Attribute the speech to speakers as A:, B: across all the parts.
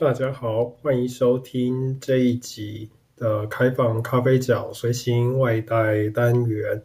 A: 大家好，欢迎收听这一集的开放咖啡角随行外带单元。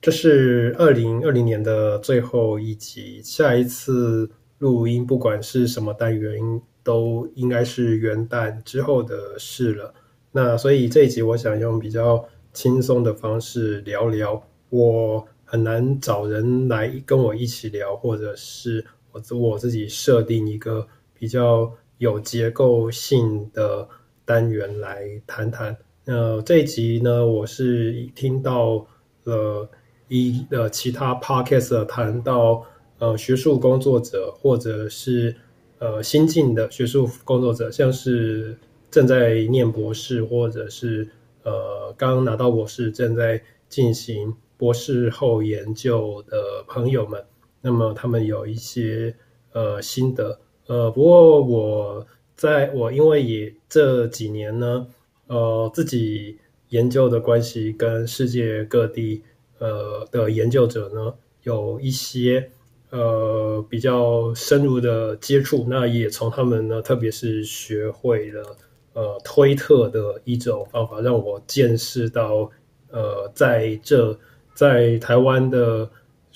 A: 这是二零二零年的最后一集，下一次录音，不管是什么单元，都应该是元旦之后的事了。那所以这一集，我想用比较轻松的方式聊聊。我很难找人来跟我一起聊，或者是我我自己设定一个比较有结构性的单元来谈谈。呃，这一集呢，我是听到了一呃其他 podcast 谈到呃学术工作者，或者是呃新进的学术工作者，像是正在念博士，或者是呃刚拿到博士正在进行。博士后研究的朋友们，那么他们有一些呃心得，呃，不过我在我因为也这几年呢，呃，自己研究的关系，跟世界各地呃的研究者呢有一些呃比较深入的接触，那也从他们呢，特别是学会了呃推特的一种方法，让我见识到呃在这。在台湾的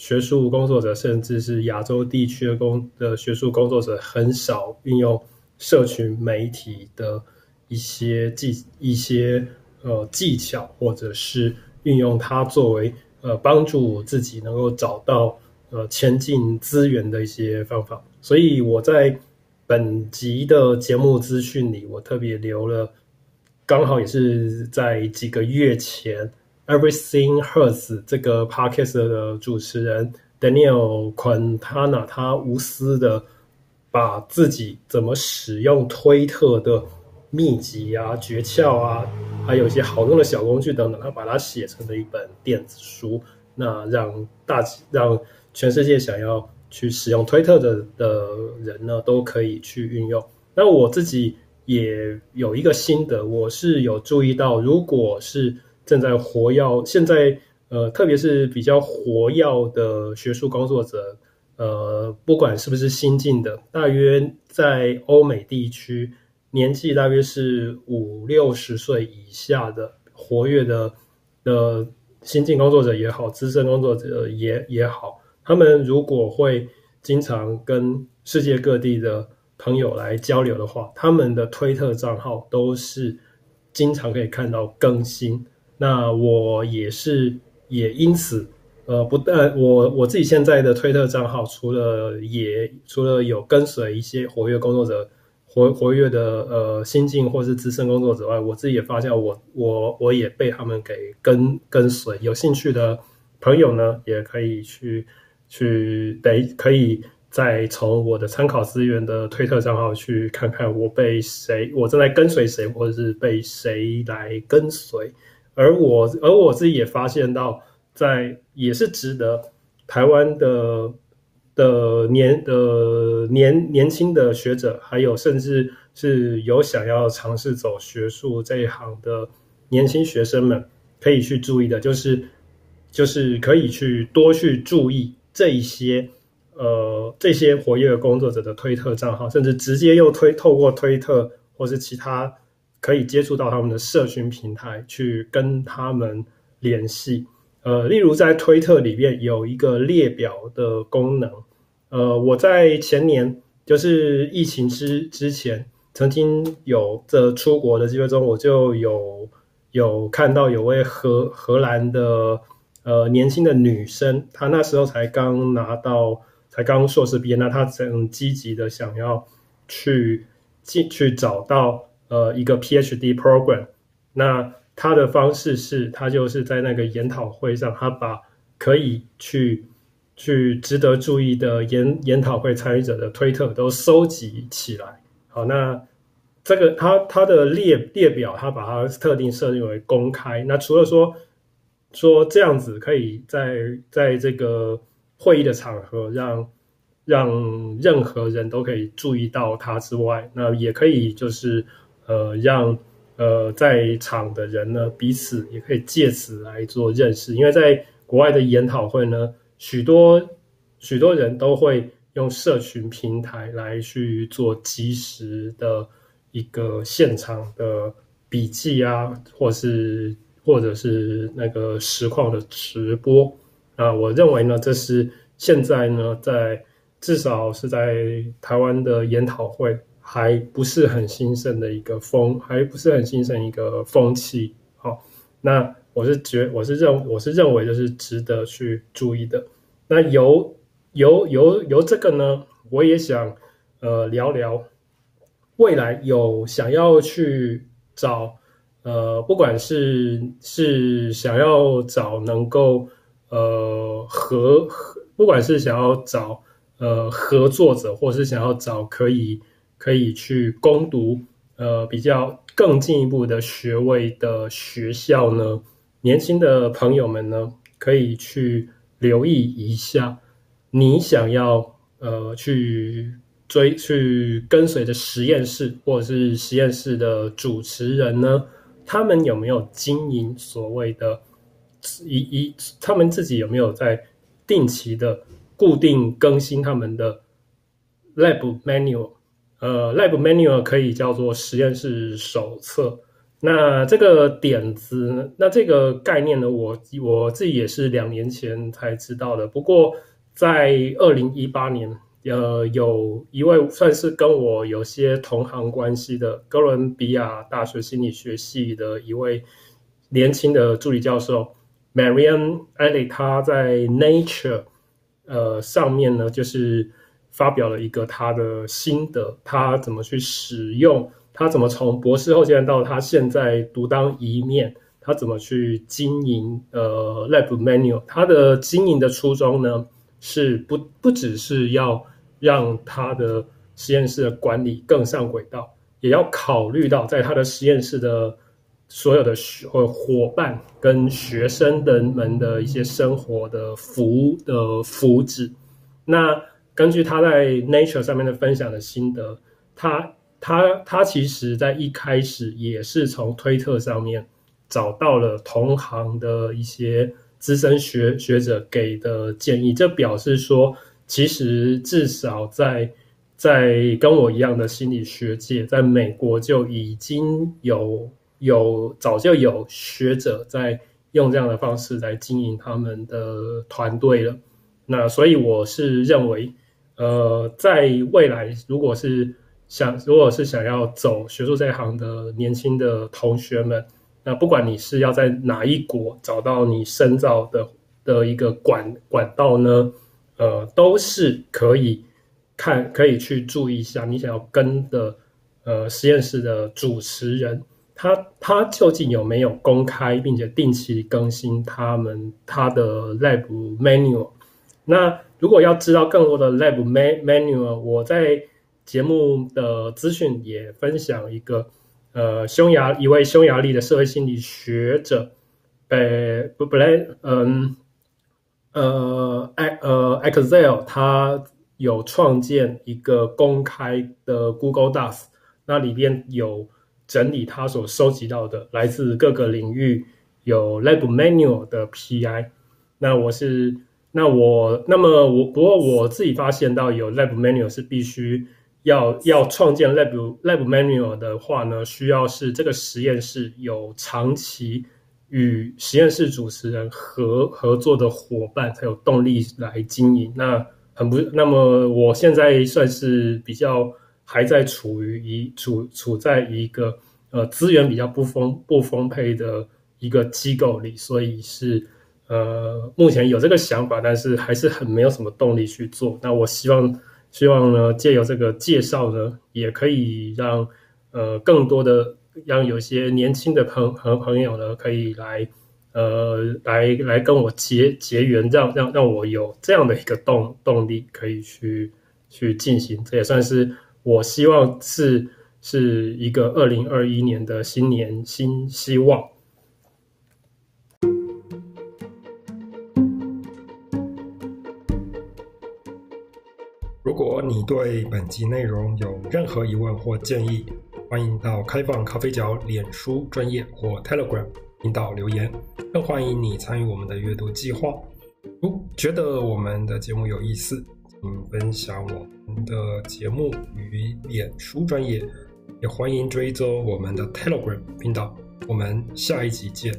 A: 学术工作者，甚至是亚洲地区的工的学术工作者，很少运用社群媒体的一些技一些呃技巧，或者是运用它作为呃帮助自己能够找到呃前进资源的一些方法。所以我在本集的节目资讯里，我特别留了，刚好也是在几个月前。Everything Hurts 这个 podcast 的主持人 Daniel Quintana，他无私的把自己怎么使用推特的秘籍啊、诀窍啊，还有一些好用的小工具等等，他把它写成了一本电子书，那让大让全世界想要去使用推特的的人呢，都可以去运用。那我自己也有一个心得，我是有注意到，如果是正在活跃，现在呃，特别是比较活跃的学术工作者，呃，不管是不是新进的，大约在欧美地区，年纪大约是五六十岁以下的活跃的的新进工作者也好，资深工作者也也好，他们如果会经常跟世界各地的朋友来交流的话，他们的推特账号都是经常可以看到更新。那我也是，也因此，呃，不但我我自己现在的推特账号，除了也除了有跟随一些活跃工作者，活活跃的呃新进或是资深工作者外，我自己也发现我我我也被他们给跟跟随。有兴趣的朋友呢，也可以去去得可以再从我的参考资源的推特账号去看看我被谁，我正在跟随谁，或者是被谁来跟随。而我，而我自己也发现到，在也是值得台湾的的年的年年轻的学者，还有甚至是有想要尝试走学术这一行的年轻学生们，可以去注意的，就是就是可以去多去注意这一些呃这些活跃工作者的推特账号，甚至直接又推透过推特或是其他。可以接触到他们的社群平台，去跟他们联系。呃，例如在推特里面有一个列表的功能。呃，我在前年就是疫情之之前，曾经有这出国的机会中，我就有有看到有位荷荷兰的呃年轻的女生，她那时候才刚拿到，才刚硕士毕业，那她很积极的想要去进去找到。呃，一个 PhD program，那他的方式是，他就是在那个研讨会上，他把可以去去值得注意的研研讨会参与者的推特都收集起来。好，那这个他他的列列表，他把它特定设定为公开。那除了说说这样子可以在在这个会议的场合让让任何人都可以注意到他之外，那也可以就是。呃，让呃在场的人呢，彼此也可以借此来做认识，因为在国外的研讨会呢，许多许多人都会用社群平台来去做即时的一个现场的笔记啊，或是或者是那个实况的直播。啊，我认为呢，这是现在呢，在至少是在台湾的研讨会还不是很兴盛的一个风，还不是很兴盛一个风气。好，那我是觉我是认我是认为就是值得去注意的。那由由由由这个呢，我也想呃聊聊。未来有想要去找，呃，不管是是想要找能够呃合合，不管是想要找呃合作者，或是想要找可以可以去攻读呃比较更进一步的学位的学校呢，年轻的朋友们呢，可以去留意一下，你想要呃去。追去跟随着实验室或者是实验室的主持人呢，他们有没有经营所谓的一一？他们自己有没有在定期的固定更新他们的 lab manual？呃，lab manual 可以叫做实验室手册。那这个点子，那这个概念呢，我我自己也是两年前才知道的。不过在二零一八年。呃，有一位算是跟我有些同行关系的哥伦比亚大学心理学系的一位年轻的助理教授 Marianne Elliott，他在 Nature 呃上面呢，就是发表了一个他的心得，他怎么去使用，他怎么从博士后阶段到他现在独当一面，他怎么去经营呃 Lab Manual，他的经营的初衷呢，是不不只是要让他的实验室的管理更上轨道，也要考虑到在他的实验室的所有的呃伙伴跟学生的们的一些生活的福的福祉。那根据他在 Nature 上面的分享的心得，他他他其实在一开始也是从推特上面找到了同行的一些资深学学者给的建议，这表示说。其实，至少在在跟我一样的心理学界，在美国就已经有有早就有学者在用这样的方式来经营他们的团队了。那所以我是认为，呃，在未来，如果是想如果是想要走学术这一行的年轻的同学们，那不管你是要在哪一国找到你深造的的一个管管道呢？呃，都是可以看，可以去注意一下，你想要跟的呃实验室的主持人，他他究竟有没有公开并且定期更新他们他的 lab manual？那如果要知道更多的 lab manual，我在节目的资讯也分享一个呃匈牙一位匈牙利的社会心理学者，呃不不来嗯。呃，艾呃，Excel 它有创建一个公开的 Google Docs，那里边有整理他所收集到的来自各个领域有 Lab Manual 的 PI。那我是那我那么我不过我自己发现到有 Lab Manual 是必须要要创建 Lab Lab Manual 的话呢，需要是这个实验室有长期。与实验室主持人合合作的伙伴才有动力来经营。那很不，那么我现在算是比较还在处于一处处在一个呃资源比较不丰不丰沛的一个机构里，所以是呃目前有这个想法，但是还是很没有什么动力去做。那我希望希望呢，借由这个介绍呢，也可以让呃更多的。让有些年轻的朋和朋友呢，可以来，呃，来来跟我结结缘，让让让我有这样的一个动动力，可以去去进行。这也算是我希望是是一个二零二一年的新年新希望。如果你对本集内容有任何疑问或建议，欢迎到开放咖啡角脸书专业或 Telegram 频道留言，更欢迎你参与我们的阅读计划。如觉得我们的节目有意思，请分享我们的节目与脸书专业，也欢迎追踪我们的 Telegram 频道。我们下一集见。